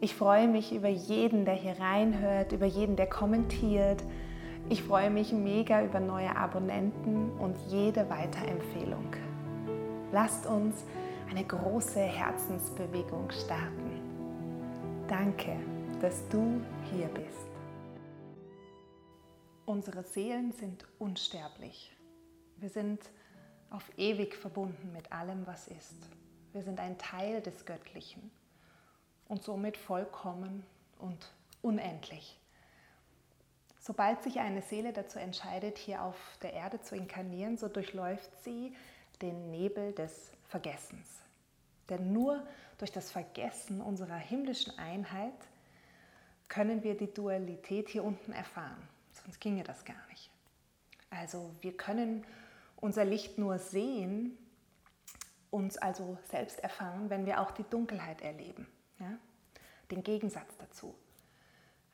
Ich freue mich über jeden, der hier reinhört, über jeden, der kommentiert. Ich freue mich mega über neue Abonnenten und jede Weiterempfehlung. Lasst uns eine große Herzensbewegung starten. Danke, dass du hier bist. Unsere Seelen sind unsterblich. Wir sind auf ewig verbunden mit allem, was ist. Wir sind ein Teil des Göttlichen und somit vollkommen und unendlich. Sobald sich eine Seele dazu entscheidet, hier auf der Erde zu inkarnieren, so durchläuft sie den Nebel des Vergessens. Denn nur durch das Vergessen unserer himmlischen Einheit können wir die Dualität hier unten erfahren. Sonst ginge das gar nicht. Also wir können unser Licht nur sehen, uns also selbst erfahren, wenn wir auch die Dunkelheit erleben. Ja? Den Gegensatz dazu.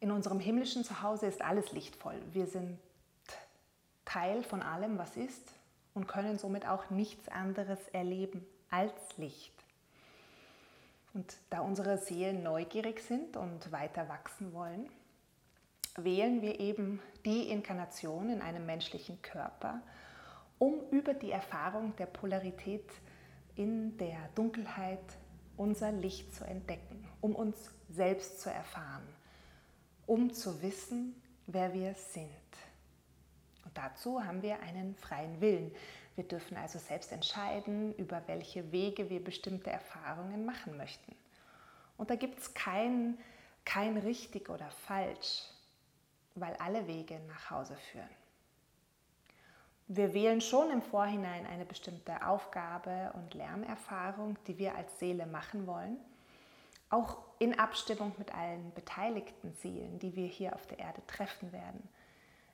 In unserem himmlischen Zuhause ist alles lichtvoll. Wir sind Teil von allem, was ist und können somit auch nichts anderes erleben als Licht. Und da unsere Seelen neugierig sind und weiter wachsen wollen, wählen wir eben die Inkarnation in einem menschlichen Körper, um über die Erfahrung der Polarität in der Dunkelheit unser Licht zu entdecken, um uns selbst zu erfahren, um zu wissen, wer wir sind. Und dazu haben wir einen freien Willen. Wir dürfen also selbst entscheiden, über welche Wege wir bestimmte Erfahrungen machen möchten. Und da gibt es kein, kein richtig oder falsch, weil alle Wege nach Hause führen. Wir wählen schon im Vorhinein eine bestimmte Aufgabe und Lernerfahrung, die wir als Seele machen wollen, auch in Abstimmung mit allen beteiligten Seelen, die wir hier auf der Erde treffen werden.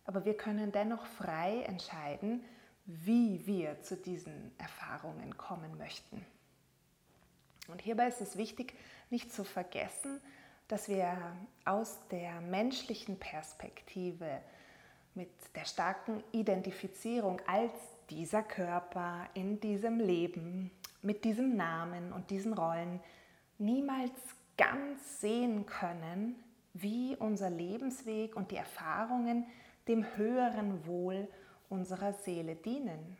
Aber wir können dennoch frei entscheiden, wie wir zu diesen Erfahrungen kommen möchten. Und hierbei ist es wichtig, nicht zu vergessen, dass wir aus der menschlichen Perspektive mit der starken Identifizierung als dieser Körper in diesem Leben, mit diesem Namen und diesen Rollen niemals ganz sehen können, wie unser Lebensweg und die Erfahrungen dem höheren Wohl unserer Seele dienen.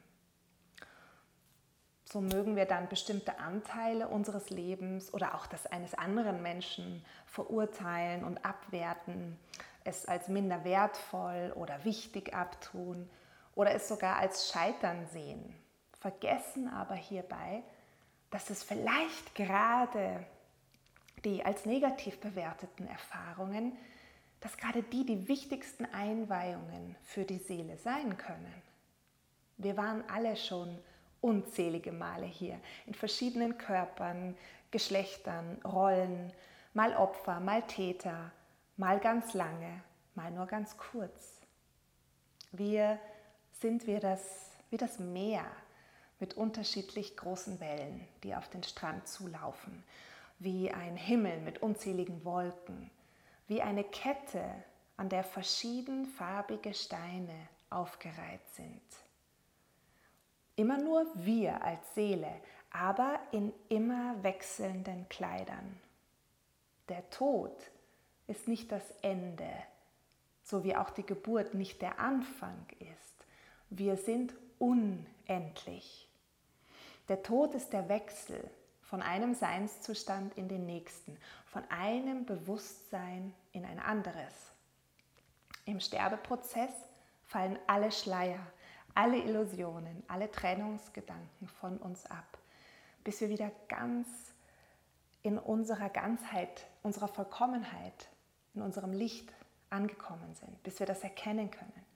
So mögen wir dann bestimmte Anteile unseres Lebens oder auch das eines anderen Menschen verurteilen und abwerten, es als minder wertvoll oder wichtig abtun oder es sogar als Scheitern sehen. Vergessen aber hierbei, dass es vielleicht gerade die als negativ bewerteten Erfahrungen, dass gerade die die wichtigsten Einweihungen für die Seele sein können. Wir waren alle schon unzählige Male hier in verschiedenen Körpern, Geschlechtern, Rollen, mal Opfer, mal Täter, mal ganz lange, mal nur ganz kurz. Wir sind wir das, wie das Meer mit unterschiedlich großen Wellen, die auf den Strand zulaufen, wie ein Himmel mit unzähligen Wolken, wie eine Kette, an der verschiedenfarbige Steine aufgereiht sind. Immer nur wir als Seele, aber in immer wechselnden Kleidern. Der Tod ist nicht das Ende, so wie auch die Geburt nicht der Anfang ist. Wir sind unendlich. Der Tod ist der Wechsel von einem Seinszustand in den nächsten, von einem Bewusstsein in ein anderes. Im Sterbeprozess fallen alle Schleier, alle Illusionen, alle Trennungsgedanken von uns ab, bis wir wieder ganz in unserer Ganzheit, unserer Vollkommenheit, in unserem Licht angekommen sind, bis wir das erkennen können.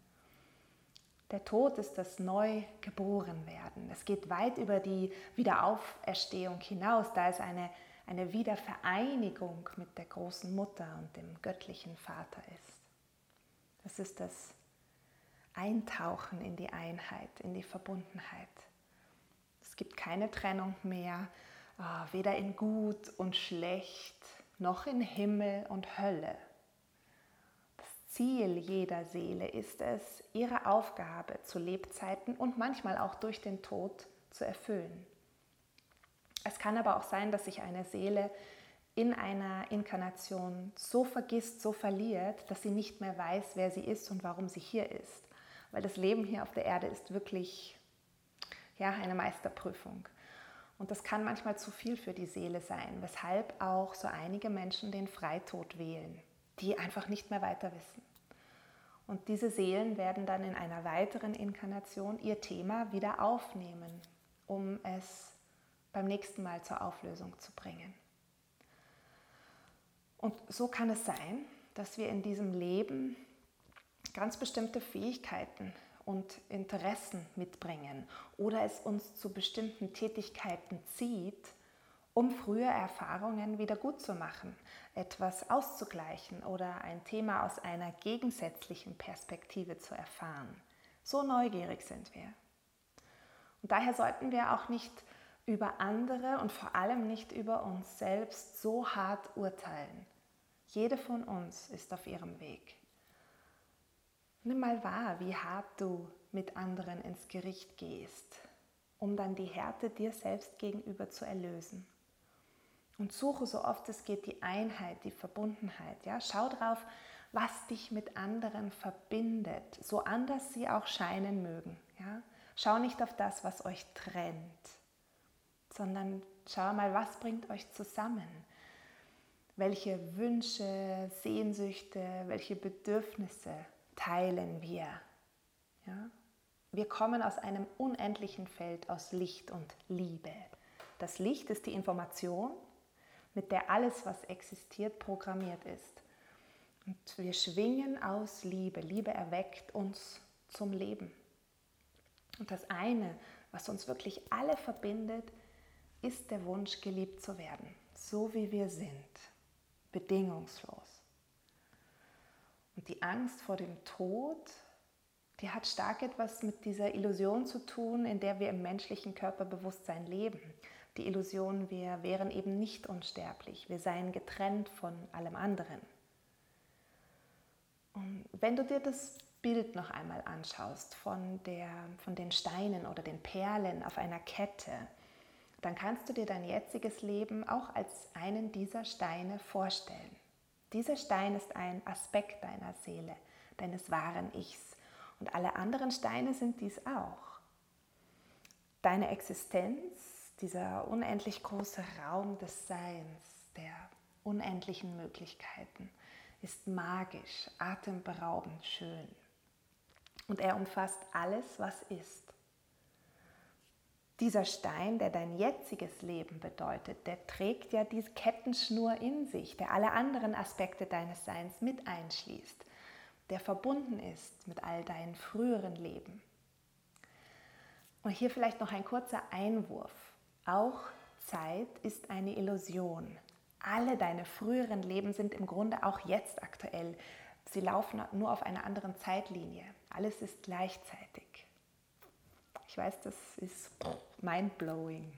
Der Tod ist das Neugeborenwerden. Es geht weit über die Wiederauferstehung hinaus, da es eine, eine Wiedervereinigung mit der großen Mutter und dem göttlichen Vater ist. Das ist das Eintauchen in die Einheit, in die Verbundenheit. Es gibt keine Trennung mehr, ah, weder in gut und schlecht, noch in Himmel und Hölle. Ziel jeder Seele ist es, ihre Aufgabe zu Lebzeiten und manchmal auch durch den Tod zu erfüllen. Es kann aber auch sein, dass sich eine Seele in einer Inkarnation so vergisst, so verliert, dass sie nicht mehr weiß, wer sie ist und warum sie hier ist. Weil das Leben hier auf der Erde ist wirklich ja, eine Meisterprüfung. Und das kann manchmal zu viel für die Seele sein, weshalb auch so einige Menschen den Freitod wählen, die einfach nicht mehr weiter wissen. Und diese Seelen werden dann in einer weiteren Inkarnation ihr Thema wieder aufnehmen, um es beim nächsten Mal zur Auflösung zu bringen. Und so kann es sein, dass wir in diesem Leben ganz bestimmte Fähigkeiten und Interessen mitbringen oder es uns zu bestimmten Tätigkeiten zieht, um frühe Erfahrungen wieder gut zu machen, etwas auszugleichen oder ein Thema aus einer gegensätzlichen Perspektive zu erfahren. So neugierig sind wir. Und daher sollten wir auch nicht über andere und vor allem nicht über uns selbst so hart urteilen. Jede von uns ist auf ihrem Weg. Nimm mal wahr, wie hart du mit anderen ins Gericht gehst, um dann die Härte dir selbst gegenüber zu erlösen. Und suche so oft es geht die Einheit, die Verbundenheit. Ja? Schau drauf, was dich mit anderen verbindet, so anders sie auch scheinen mögen. Ja? Schau nicht auf das, was euch trennt, sondern schau mal, was bringt euch zusammen. Welche Wünsche, Sehnsüchte, welche Bedürfnisse teilen wir. Ja? Wir kommen aus einem unendlichen Feld aus Licht und Liebe. Das Licht ist die Information, mit der alles, was existiert, programmiert ist. Und wir schwingen aus Liebe. Liebe erweckt uns zum Leben. Und das eine, was uns wirklich alle verbindet, ist der Wunsch, geliebt zu werden, so wie wir sind, bedingungslos. Und die Angst vor dem Tod, die hat stark etwas mit dieser Illusion zu tun, in der wir im menschlichen Körperbewusstsein leben. Die Illusion, wir wären eben nicht unsterblich, wir seien getrennt von allem anderen. Und wenn du dir das Bild noch einmal anschaust von, der, von den Steinen oder den Perlen auf einer Kette, dann kannst du dir dein jetziges Leben auch als einen dieser Steine vorstellen. Dieser Stein ist ein Aspekt deiner Seele, deines wahren Ichs. Und alle anderen Steine sind dies auch. Deine Existenz, dieser unendlich große Raum des Seins, der unendlichen Möglichkeiten, ist magisch, atemberaubend schön. Und er umfasst alles, was ist. Dieser Stein, der dein jetziges Leben bedeutet, der trägt ja diese Kettenschnur in sich, der alle anderen Aspekte deines Seins mit einschließt, der verbunden ist mit all deinen früheren Leben. Und hier vielleicht noch ein kurzer Einwurf. Auch Zeit ist eine Illusion. Alle deine früheren Leben sind im Grunde auch jetzt aktuell. Sie laufen nur auf einer anderen Zeitlinie. Alles ist gleichzeitig. Ich weiß, das ist mind-blowing.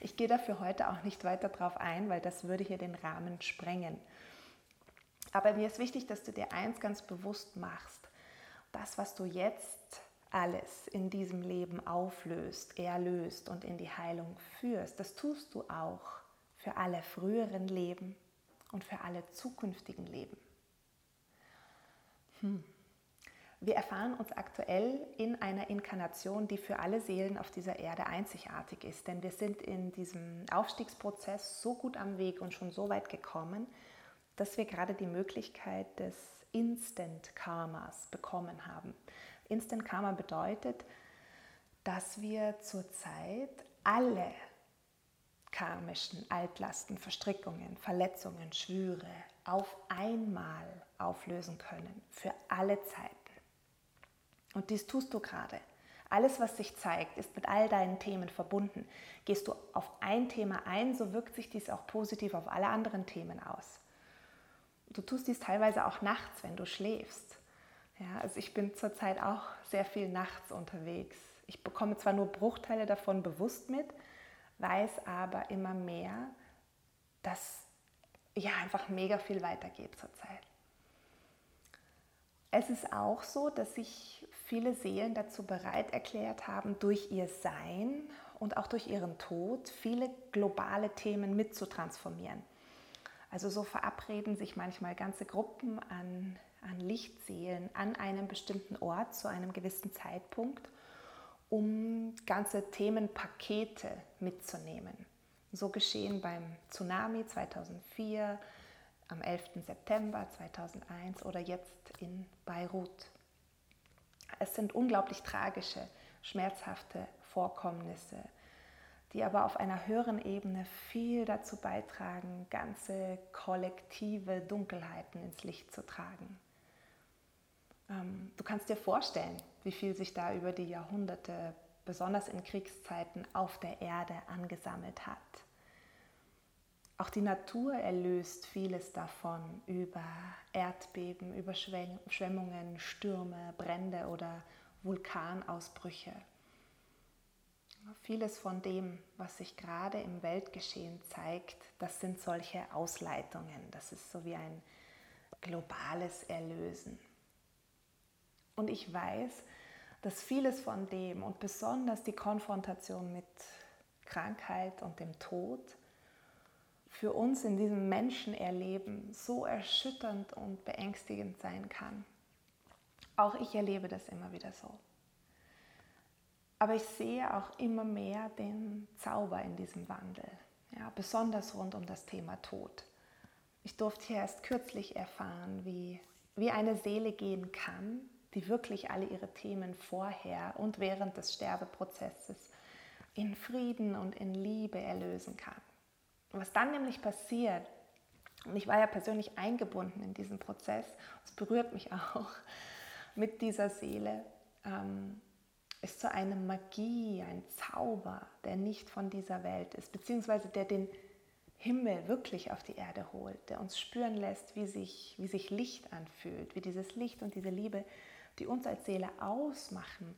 Ich gehe dafür heute auch nicht weiter drauf ein, weil das würde hier den Rahmen sprengen. Aber mir ist wichtig, dass du dir eins ganz bewusst machst. Das, was du jetzt alles in diesem Leben auflöst, erlöst und in die Heilung führst, das tust du auch für alle früheren Leben und für alle zukünftigen Leben. Hm. Wir erfahren uns aktuell in einer Inkarnation, die für alle Seelen auf dieser Erde einzigartig ist. Denn wir sind in diesem Aufstiegsprozess so gut am Weg und schon so weit gekommen, dass wir gerade die Möglichkeit des Instant Karmas bekommen haben. Instant Karma bedeutet, dass wir zurzeit alle karmischen Altlasten, Verstrickungen, Verletzungen, Schwüre auf einmal auflösen können, für alle Zeit. Und dies tust du gerade. Alles, was sich zeigt, ist mit all deinen Themen verbunden. Gehst du auf ein Thema ein, so wirkt sich dies auch positiv auf alle anderen Themen aus. Du tust dies teilweise auch nachts, wenn du schläfst. Ja, also ich bin zurzeit auch sehr viel nachts unterwegs. Ich bekomme zwar nur Bruchteile davon bewusst mit, weiß aber immer mehr, dass ja einfach mega viel weitergeht zurzeit. Es ist auch so, dass sich viele Seelen dazu bereit erklärt haben, durch ihr Sein und auch durch ihren Tod viele globale Themen mitzutransformieren. Also so verabreden sich manchmal ganze Gruppen an, an Lichtseelen an einem bestimmten Ort zu einem gewissen Zeitpunkt, um ganze Themenpakete mitzunehmen. So geschehen beim Tsunami 2004, am 11. September 2001 oder jetzt in Beirut. Es sind unglaublich tragische, schmerzhafte Vorkommnisse, die aber auf einer höheren Ebene viel dazu beitragen, ganze kollektive Dunkelheiten ins Licht zu tragen. Ähm, du kannst dir vorstellen, wie viel sich da über die Jahrhunderte, besonders in Kriegszeiten, auf der Erde angesammelt hat. Auch die Natur erlöst vieles davon über Erdbeben, Überschwemmungen, Stürme, Brände oder Vulkanausbrüche. Vieles von dem, was sich gerade im Weltgeschehen zeigt, das sind solche Ausleitungen. Das ist so wie ein globales Erlösen. Und ich weiß, dass vieles von dem und besonders die Konfrontation mit Krankheit und dem Tod für uns in diesem Menschenerleben so erschütternd und beängstigend sein kann. Auch ich erlebe das immer wieder so. Aber ich sehe auch immer mehr den Zauber in diesem Wandel, ja, besonders rund um das Thema Tod. Ich durfte hier erst kürzlich erfahren, wie, wie eine Seele gehen kann, die wirklich alle ihre Themen vorher und während des Sterbeprozesses in Frieden und in Liebe erlösen kann. Was dann nämlich passiert, und ich war ja persönlich eingebunden in diesen Prozess, es berührt mich auch mit dieser Seele, ähm, ist so eine Magie, ein Zauber, der nicht von dieser Welt ist, beziehungsweise der den Himmel wirklich auf die Erde holt, der uns spüren lässt, wie sich, wie sich Licht anfühlt, wie dieses Licht und diese Liebe, die uns als Seele ausmachen,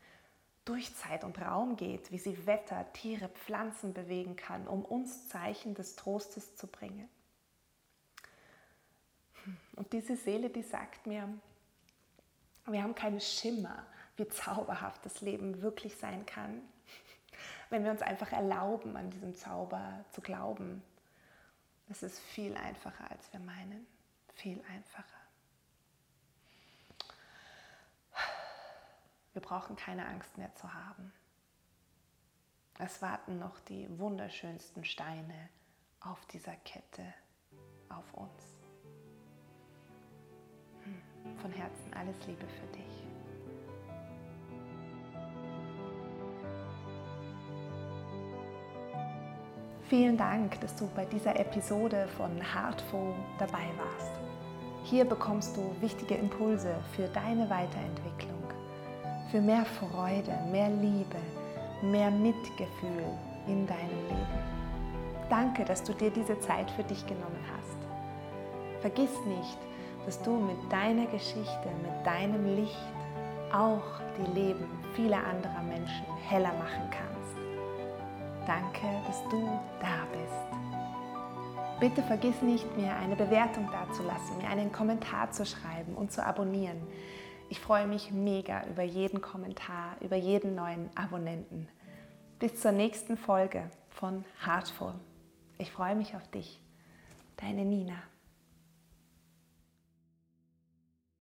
durch Zeit und Raum geht, wie sie Wetter, Tiere, Pflanzen bewegen kann, um uns Zeichen des Trostes zu bringen. Und diese Seele, die sagt mir, wir haben keinen Schimmer, wie zauberhaft das Leben wirklich sein kann, wenn wir uns einfach erlauben, an diesem Zauber zu glauben. Es ist viel einfacher, als wir meinen. Viel einfacher. Wir brauchen keine Angst mehr zu haben. Es warten noch die wunderschönsten Steine auf dieser Kette auf uns. Hm, von Herzen alles Liebe für dich. Vielen Dank, dass du bei dieser Episode von Heartful dabei warst. Hier bekommst du wichtige Impulse für deine Weiterentwicklung für mehr Freude, mehr Liebe, mehr Mitgefühl in deinem Leben. Danke, dass du dir diese Zeit für dich genommen hast. Vergiss nicht, dass du mit deiner Geschichte, mit deinem Licht auch die Leben vieler anderer Menschen heller machen kannst. Danke, dass du da bist. Bitte vergiss nicht, mir eine Bewertung dazulassen, mir einen Kommentar zu schreiben und zu abonnieren. Ich freue mich mega über jeden Kommentar, über jeden neuen Abonnenten. Bis zur nächsten Folge von Heartful. Ich freue mich auf dich. Deine Nina.